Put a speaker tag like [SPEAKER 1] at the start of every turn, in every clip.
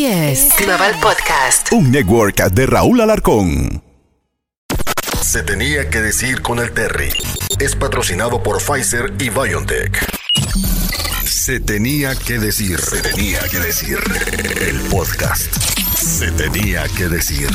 [SPEAKER 1] Así es.
[SPEAKER 2] Global Podcast.
[SPEAKER 3] Un network de Raúl Alarcón.
[SPEAKER 4] Se tenía que decir con el Terry. Es patrocinado por Pfizer y BioNTech. Se tenía que decir. Se tenía que decir. El podcast. Se tenía que decir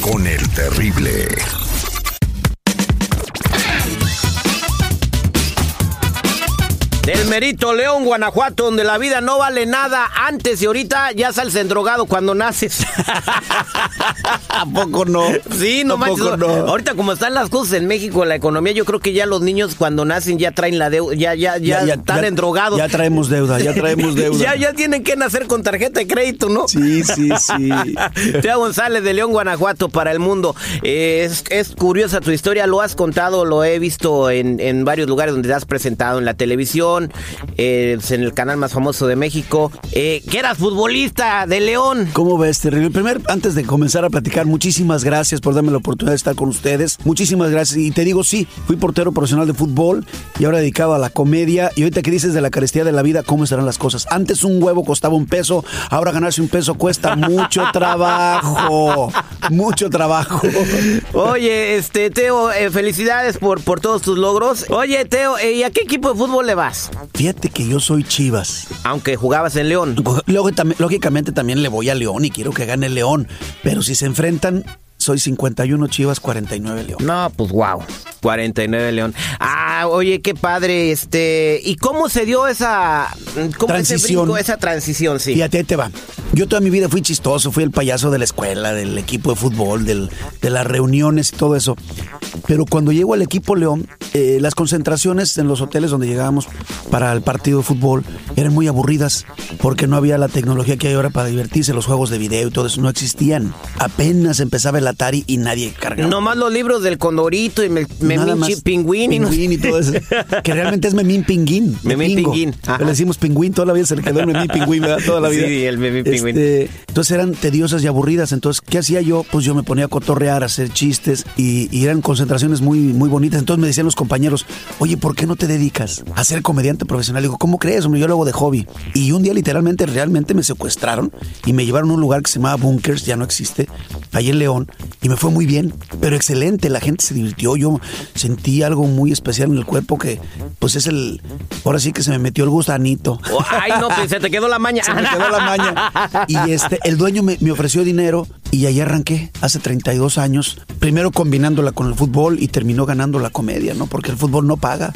[SPEAKER 4] con el terrible.
[SPEAKER 5] Merito León, Guanajuato, donde la vida no vale nada antes y ahorita ya sales endrogado cuando naces.
[SPEAKER 6] ¿A poco no?
[SPEAKER 5] Sí, no
[SPEAKER 6] ¿A
[SPEAKER 5] manches.
[SPEAKER 6] poco no?
[SPEAKER 5] Ahorita como están las cosas en México, la economía, yo creo que ya los niños cuando nacen ya traen la deuda, ya, ya, ya, están endrogados.
[SPEAKER 6] Ya traemos deuda, ya traemos deuda.
[SPEAKER 5] ya, ya tienen que nacer con tarjeta de crédito, ¿no?
[SPEAKER 6] Sí, sí, sí.
[SPEAKER 5] Teo González de León, Guanajuato, para el mundo. Eh, es, es curiosa tu historia, lo has contado, lo he visto en, en varios lugares donde te has presentado en la televisión, eh, en el canal más famoso de México, eh, que eras futbolista de León.
[SPEAKER 6] ¿Cómo ves, Terrible? Primero, antes de comenzar a platicar, muchísimas gracias por darme la oportunidad de estar con ustedes. Muchísimas gracias. Y te digo, sí, fui portero profesional de fútbol y ahora dedicado a la comedia. Y ahorita que dices de la carestía de la vida, ¿cómo estarán las cosas? Antes un huevo costaba un peso, ahora ganarse un peso cuesta mucho trabajo. Mucho trabajo.
[SPEAKER 5] Oye, este, Teo, eh, felicidades por, por todos tus logros. Oye, Teo, eh, ¿y a qué equipo de fútbol le vas?
[SPEAKER 6] Fíjate que yo soy Chivas.
[SPEAKER 5] Aunque jugabas en León.
[SPEAKER 6] Luego, tam- lógicamente también le voy a León y quiero que gane León. Pero si se enfrentan, soy 51 Chivas, 49 León.
[SPEAKER 5] No, pues wow. 49 León. Ah, oye, qué padre, este, ¿y cómo se dio esa cómo ese
[SPEAKER 6] Transición.
[SPEAKER 5] brinco, esa transición, sí?
[SPEAKER 6] Fíjate, ahí te va. Yo toda mi vida fui chistoso, fui el payaso de la escuela, del equipo de fútbol, del- de las reuniones y todo eso. Pero cuando llego al equipo León, eh, las concentraciones en los hoteles donde llegábamos para el partido de fútbol eran muy aburridas porque no había la tecnología que hay ahora para divertirse, los juegos de video y todo eso no existían. Apenas empezaba el Atari y nadie cargaba.
[SPEAKER 5] Nomás los libros del Condorito y Memín Pingüín y no-
[SPEAKER 6] y todo eso. Que realmente es Memín Pinguín.
[SPEAKER 5] Memín. Pinguín.
[SPEAKER 6] Le decimos pingüín, toda la vida se le quedó el Memín Pingüín, ¿verdad? Toda la vida.
[SPEAKER 5] Sí, el Memín Pingüín.
[SPEAKER 6] Este, entonces eran tediosas y aburridas. Entonces, ¿qué hacía yo? Pues yo me ponía a cotorrear, a hacer chistes y, y eran concentraciones muy, muy bonitas. Entonces me decían los compañeros, oye, ¿por qué no te dedicas a ser comediante profesional? Digo, ¿cómo crees? Hombre, yo lo hago de hobby. Y un día literalmente, realmente me secuestraron y me llevaron a un lugar que se llamaba Bunkers, ya no existe, ahí en León. Y me fue muy bien, pero excelente. La gente se divirtió. Yo sentí algo muy especial en el cuerpo que, pues es el, ahora sí que se me metió el gusanito.
[SPEAKER 5] Oh, Ay, no, pues se te quedó la maña.
[SPEAKER 6] Se me quedó la maña. Y este, el dueño me, me ofreció dinero y ahí arranqué hace 32 años. Primero combinándola con el fútbol y terminó ganando la comedia, ¿no? Porque el fútbol no paga.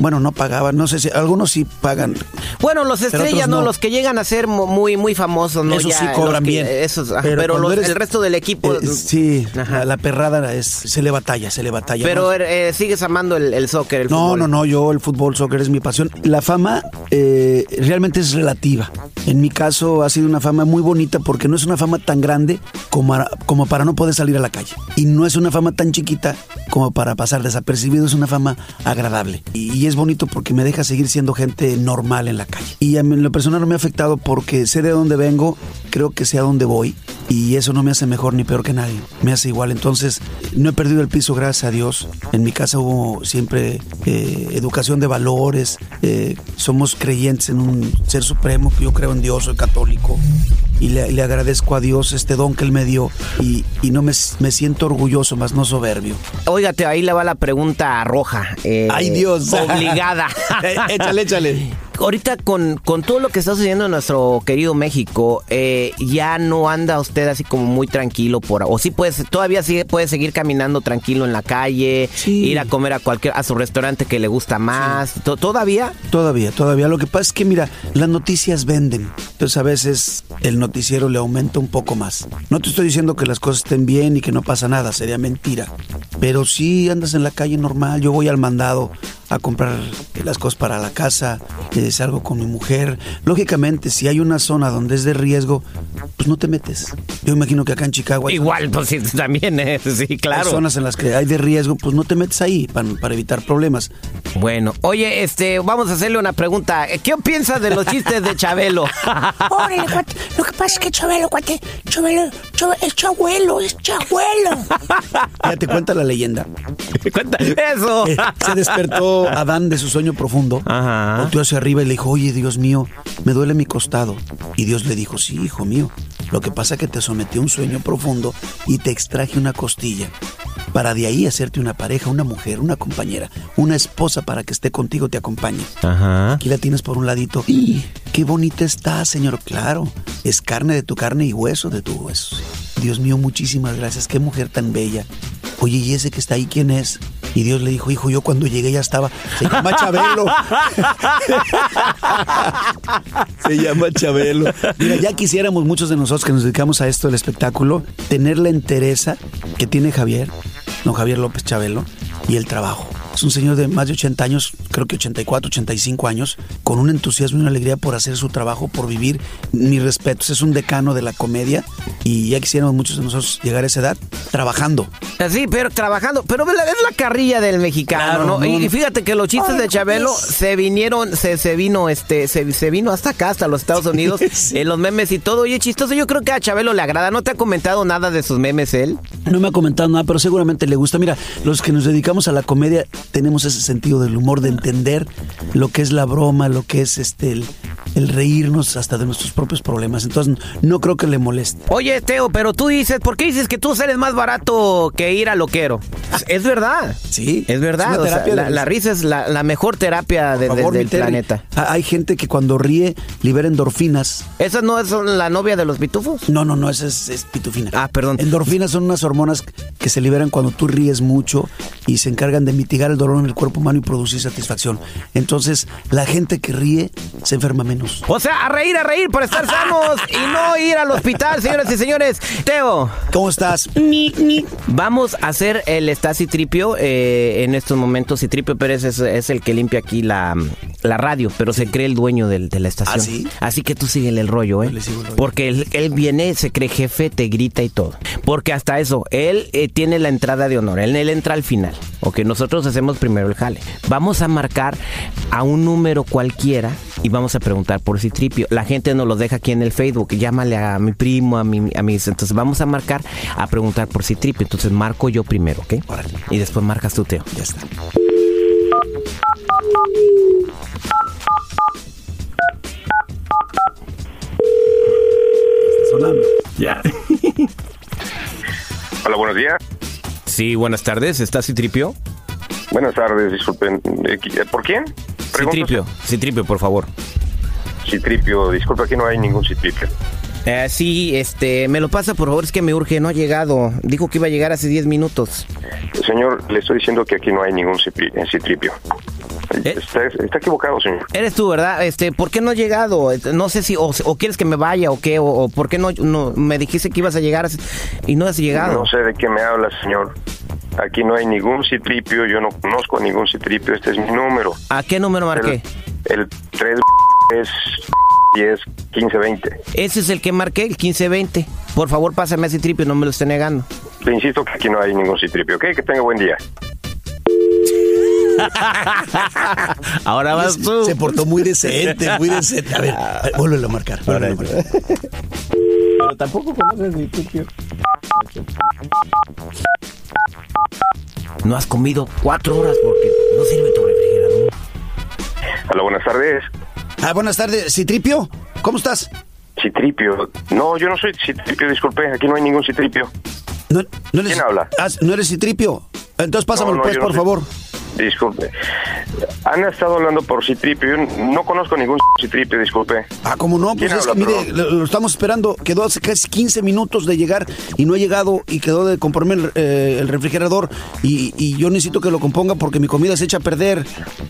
[SPEAKER 6] Bueno, no pagaba. No sé si algunos sí pagan.
[SPEAKER 5] Bueno, los estrellas, ¿no?
[SPEAKER 6] no.
[SPEAKER 5] Los que llegan a ser muy, muy famosos, ¿no?
[SPEAKER 6] Esos
[SPEAKER 5] Ya,
[SPEAKER 6] sí cobran
[SPEAKER 5] que-
[SPEAKER 6] bien.
[SPEAKER 5] Esos, ajá, pero los-
[SPEAKER 6] eres-
[SPEAKER 5] el resto del equipo.
[SPEAKER 6] eh, sí,
[SPEAKER 5] Ajá.
[SPEAKER 6] la, la perrada es, se le batalla, se le batalla.
[SPEAKER 5] pero
[SPEAKER 6] ¿no?
[SPEAKER 5] eh, sigues amando el, el soccer, el
[SPEAKER 6] No,
[SPEAKER 5] fútbol.
[SPEAKER 6] no, no, yo el fútbol, soccer es mi pasión. La fama eh, realmente es relativa. En mi caso ha sido una fama muy bonita porque no es una fama tan grande como, para no poder salir a la calle. Y no es una fama tan chiquita como para pasar desapercibido, es una fama agradable. Y, es bonito porque me deja seguir siendo gente normal en la calle. Y a en lo personal no me ha afectado porque sé de dónde vengo, creo que sé a dónde voy. Y eso no me hace mejor ni peor que nadie, me hace igual. Entonces, no he perdido el piso, gracias a Dios. En mi casa hubo siempre eh, educación de valores, eh, somos creyentes en un ser supremo, yo creo en Dios, soy católico. Y le, le agradezco a Dios este don que Él me dio y, y no me, me siento orgulloso, más no soberbio.
[SPEAKER 5] Óigate, ahí le va la pregunta roja. eh,
[SPEAKER 6] ¡Ay, Dios!
[SPEAKER 5] Obligada.
[SPEAKER 6] Eh, échale, échale.
[SPEAKER 5] Ahorita con, con todo lo que está sucediendo en nuestro querido México, eh, ya no anda usted así como muy tranquilo por, o sí puede, todavía sigue, puede seguir caminando tranquilo en la calle,
[SPEAKER 6] Sí.
[SPEAKER 5] ir a comer a cualquier, a su restaurante que le gusta más, To- todavía.
[SPEAKER 6] Todavía, todavía. Lo que pasa es que, mira, las noticias venden. Entonces, a veces el noticiero le aumenta un poco más. No te estoy diciendo que las cosas estén bien y que no pasa nada, sería mentira. Pero sí andas en la calle normal. Yo voy al mandado a comprar las cosas para la casa, eh, salgo con mi mujer. Lógicamente, si hay una zona donde es de riesgo, pues no te metes. Yo imagino que acá en Chicago hay
[SPEAKER 5] Igual, pues sí, también, eh, sí,
[SPEAKER 6] hay
[SPEAKER 5] claro.
[SPEAKER 6] zonas en las que hay de riesgo, pues no te metes ahí para, para evitar problemas.
[SPEAKER 5] Bueno, oye, este, vamos a hacerle una pregunta. ¿Qué piensas de los chistes de Chabelo?
[SPEAKER 7] Órale, cuate. Lo que pasa es que Chabelo, cuate, Chabelo,
[SPEAKER 6] es Chabuelo, es Chabuelo. ya te cuenta la leyenda.
[SPEAKER 5] Cuenta eso.
[SPEAKER 6] Eh, se despertó Adán de su sueño profundo.
[SPEAKER 5] Ajá.
[SPEAKER 6] Volteó hacia arriba y le dijo, oye, Dios mío, me duele mi costado. Y Dios le dijo, sí, hijo mío, lo que pasa es que te sometí a un sueño profundo y te extraje una costilla para de ahí hacerte una pareja, una mujer, una compañera, una esposa para que esté contigo, te acompañe.
[SPEAKER 5] Ajá.
[SPEAKER 6] Aquí la tienes por un ladito. ¡Y qué bonita está, señor! Claro, es carne de tu carne y hueso de tu hueso. Dios mío, muchísimas gracias. Qué mujer tan bella. Oye, ¿y ese que está ahí quién es? Y Dios le dijo, hijo, yo cuando llegué ya estaba. Se llama Chabelo. Se llama Chabelo. Mira, ya quisiéramos muchos de nosotros que nos dedicamos a esto del espectáculo, tener la entereza que tiene Javier, no Javier López Chabelo, y el trabajo. Es un señor de más de 80 años, creo que 84, 85 años, con un entusiasmo y una alegría por hacer su trabajo, por vivir. Mis respetos, es un decano de la comedia y ya quisiéramos muchos de nosotros llegar a esa edad trabajando.
[SPEAKER 5] Sí, pero trabajando. Pero es la, carrilla del mexicano,
[SPEAKER 6] Claro,
[SPEAKER 5] ¿no?
[SPEAKER 6] no,
[SPEAKER 5] Y, fíjate que los chistes de Chabelo se vinieron, se, se vino, este, se, se vino hasta acá, hasta los Estados Unidos,
[SPEAKER 6] Sí.
[SPEAKER 5] en los memes y todo. Oye, chistoso, yo creo que a Chabelo le agrada. ¿No te ha comentado nada de sus memes él?
[SPEAKER 6] No me ha comentado nada, pero seguramente le gusta. Mira, los que nos dedicamos a la comedia tenemos ese sentido del humor, de entender lo que es la broma, lo que es este el, el reírnos hasta de nuestros propios problemas. Entonces, no creo que le moleste.
[SPEAKER 5] Oye, Teo, pero tú dices, ¿por qué dices que tú sales más barato que ir a loquero? Es verdad.
[SPEAKER 6] Sí,
[SPEAKER 5] Es verdad.
[SPEAKER 6] es
[SPEAKER 5] o sea, la, risa es la, la mejor terapia de- del
[SPEAKER 6] Terry.
[SPEAKER 5] planeta.
[SPEAKER 6] Hay gente que cuando ríe libera endorfinas.
[SPEAKER 5] ¿Esa no es la novia de los pitufos?
[SPEAKER 6] No, no, no, esa es, es pitufina.
[SPEAKER 5] Ah, perdón.
[SPEAKER 6] Endorfinas son unas hormonas que se liberan cuando tú ríes mucho y se encargan de mitigar el dolor en el cuerpo humano y producir satisfacción. Entonces, la gente que ríe se enferma menos.
[SPEAKER 5] O sea, a reír, a reír para estar sanos y no ir al hospital, señoras y señores. Teo,
[SPEAKER 6] ¿Cómo estás?
[SPEAKER 5] vamos a hacer el Stasi Tripio eh, en estos momentos. Y Tripio Pérez es, es el que limpia aquí la, la radio, pero se cree el dueño del- de la estación.
[SPEAKER 6] ¿Ah, sí?
[SPEAKER 5] Así que tú síguele el rollo, ¿eh?
[SPEAKER 6] Yo le sigo el rollo.
[SPEAKER 5] Porque él, él viene, se cree jefe, te grita y todo. Porque hasta eso, él eh, tiene la entrada de honor. Él, él entra al final. Ok, nosotros hacemos primero el jale. Vamos a marcar a un número cualquiera y vamos a preguntar por Citripio. La gente nos lo deja aquí en el Facebook. Llámale a mi primo, a mi, a mis. Entonces vamos a marcar a preguntar por Citripio. Entonces marco yo primero, ¿ok?
[SPEAKER 6] Órale.
[SPEAKER 5] Y después marcas tú, Teo.
[SPEAKER 6] Ya está. Está sonando.
[SPEAKER 1] Hola, buenos días.
[SPEAKER 5] Sí, buenas tardes. ¿Está Citripio?
[SPEAKER 1] Buenas tardes, disculpen. Eh, ¿Por quién?
[SPEAKER 5] Citripio, Citripio, por favor.
[SPEAKER 1] Citripio, disculpa, aquí no hay ningún Citripio.
[SPEAKER 5] Eh, sí, este, me lo pasa por favor, es que me urge, no ha llegado. Dijo que iba a llegar hace 10 minutos.
[SPEAKER 1] Señor, le estoy diciendo que aquí no hay ningún eh, Citripio.
[SPEAKER 5] ¿Eh?
[SPEAKER 1] Está, está equivocado, señor.
[SPEAKER 5] Eres tú, ¿verdad? Este, ¿por qué no ha llegado? No sé si, o, o quieres que me vaya o qué, o, o por qué no, no, me dijiste que ibas a llegar y no has llegado.
[SPEAKER 1] No sé de qué me habla, señor. Aquí no hay ningún Citripio, yo no conozco a ningún Citripio, este es mi número.
[SPEAKER 5] ¿A qué número marqué?
[SPEAKER 1] El, el 3 es 10 15 20.
[SPEAKER 5] Ese es el que marqué, el 1520. Por favor, pásame ese tripio, no me lo esté negando.
[SPEAKER 1] Le insisto que aquí no hay ningún Citripio, ¿ok? Que tenga buen día.
[SPEAKER 5] Ahora vas tú.
[SPEAKER 6] Se portó muy decente, muy decente. A ver, a ver, vuélvelo a marcar. vuélvelo a marcar.
[SPEAKER 5] Pero tampoco conoces mi tripio. No has comido cuatro horas porque no sirve tu refrigerador.
[SPEAKER 1] Hola, buenas tardes.
[SPEAKER 6] Ah, buenas tardes, Citripio. ¿Cómo estás?
[SPEAKER 1] Citripio. No, yo no soy Citripio, disculpe, aquí no hay ningún Citripio.
[SPEAKER 6] No, no eres,
[SPEAKER 1] ¿Quién habla?
[SPEAKER 6] Ah, ¿No eres Citripio? Entonces pásamelo,
[SPEAKER 1] No, no,
[SPEAKER 6] pues, por
[SPEAKER 1] soy-
[SPEAKER 6] favor.
[SPEAKER 1] Disculpe. Han estado hablando por Citripio. No conozco ningún Citripio, disculpe.
[SPEAKER 6] Ah, como no, pues
[SPEAKER 1] ¿Quién
[SPEAKER 6] es que mire, lo, lo estamos esperando. Quedó hace casi 15 minutos de llegar y no ha llegado y quedó de componerme el, eh, el refrigerador y, y yo necesito que lo componga porque mi comida se echa a perder.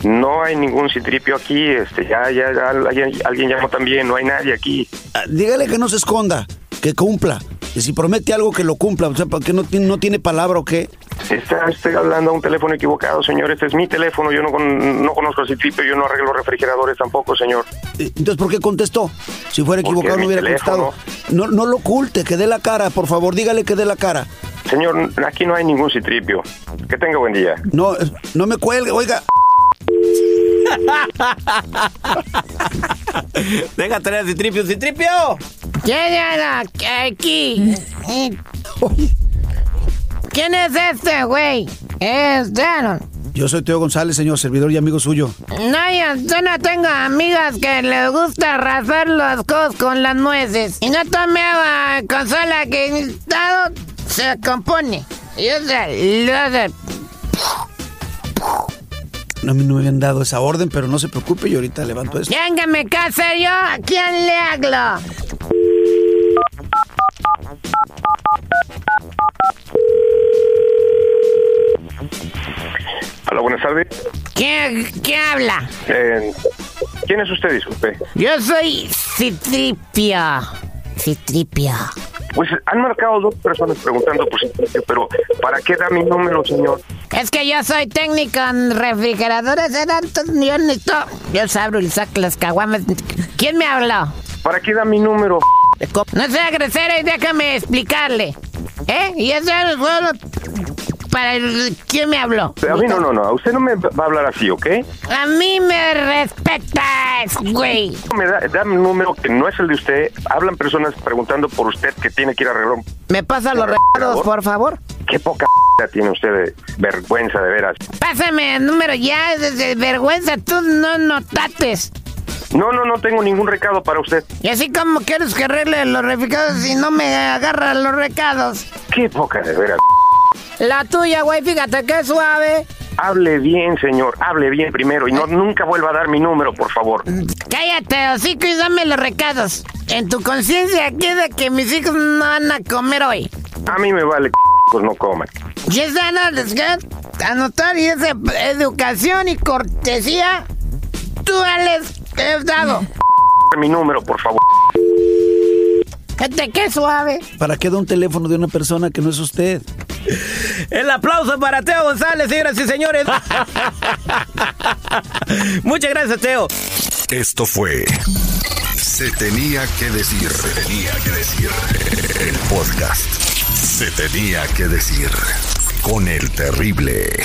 [SPEAKER 1] No hay ningún Citripio aquí. Este, ya, ya, ya, alguien, alguien llamó también. No hay nadie aquí.
[SPEAKER 6] Ah, dígale que no se esconda, que cumpla. Y si promete algo, que lo cumpla. O sea, porque no tiene, no tiene palabra o qué.
[SPEAKER 1] Está usted hablando a un teléfono equivocado, señor. Este es mi teléfono. Yo no, con- no conozco a Citripio. Yo no arreglo refrigeradores tampoco, señor.
[SPEAKER 6] Eh, Entonces, ¿por qué contestó? Si fuera equivocado, no hubiera contestado. No, no lo oculte, que dé la cara, por favor, dígale que dé la cara.
[SPEAKER 1] Señor, aquí no hay ningún Citripio. Que tenga buen día.
[SPEAKER 6] No, eh, no me cuelgue, oiga.
[SPEAKER 5] Deja traer a Citripio. ¡Citripio!
[SPEAKER 2] ¿Quién era aquí? ¿Quién es este, güey? Es Daron.
[SPEAKER 6] Yo soy Teo González, señor, servidor y amigo suyo.
[SPEAKER 2] No, yo, no tengo amigas que les gusta raspar los cos con las nueces. Y no tome agua consola que en estado se compone. Y o sea, lo
[SPEAKER 6] No, a mí no me habían dado esa orden, pero no se preocupe, yo ahorita levanto esto.
[SPEAKER 2] Véngame, ¿qué hacer yo? ¿A quién le hablo? ¿Qué, qué habla?
[SPEAKER 1] Eh, ¿Quién es usted, disculpe?
[SPEAKER 2] Yo soy Citripia. Citripia.
[SPEAKER 1] Pues han marcado dos personas preguntando por Citripia, pero ¿para qué da mi número, señor?
[SPEAKER 2] Es que yo soy técnico en refrigeradores, entonces yo necesito... Yo abro y saco las caguamas. ¿Quién me habló?
[SPEAKER 1] ¿Para qué da mi número?
[SPEAKER 2] No sea grosero y déjame explicarle. ¿Eh? Y eso es bueno para el... ¿Quién me habló?
[SPEAKER 1] A mí no, no, no. A usted no me va a hablar así, ¿ok?
[SPEAKER 2] A mí me respetas, güey.
[SPEAKER 1] Me da, da mi número que no es el de usted. Hablan personas preguntando por usted que tiene que ir a arreglar. un-
[SPEAKER 2] ¿Me pasa los regalos, por favor?
[SPEAKER 1] ¿Qué poca tiene usted de vergüenza, de veras?
[SPEAKER 2] Pásame el número ya, de vergüenza, tú no notates.
[SPEAKER 1] No, no, no tengo ningún recado para usted.
[SPEAKER 2] Y así como quieres que arregle los recados y no me agarra los recados.
[SPEAKER 1] Qué poca de veras.
[SPEAKER 2] La tuya, güey, fíjate qué suave.
[SPEAKER 1] Hable bien, señor. Hable bien primero y no nunca vuelva a dar mi número, por favor.
[SPEAKER 2] Cállate, hocico, y dame los recados. En tu conciencia queda que mis hijos no van a comer hoy.
[SPEAKER 1] A mí me vale pues no coman.
[SPEAKER 2] Y esa no les queda anotar y esa educación y cortesía, tú les he dado.
[SPEAKER 1] Mi número, por favor.
[SPEAKER 2] Fíjate qué suave.
[SPEAKER 6] ¿Para qué da un teléfono de una persona que no es usted?
[SPEAKER 5] El aplauso para Teo González, señoras y señores. Muchas gracias, Teo.
[SPEAKER 4] Esto fue Se tenía que decir. Se tenía que decir. El podcast. Se tenía que decir. Con el terrible.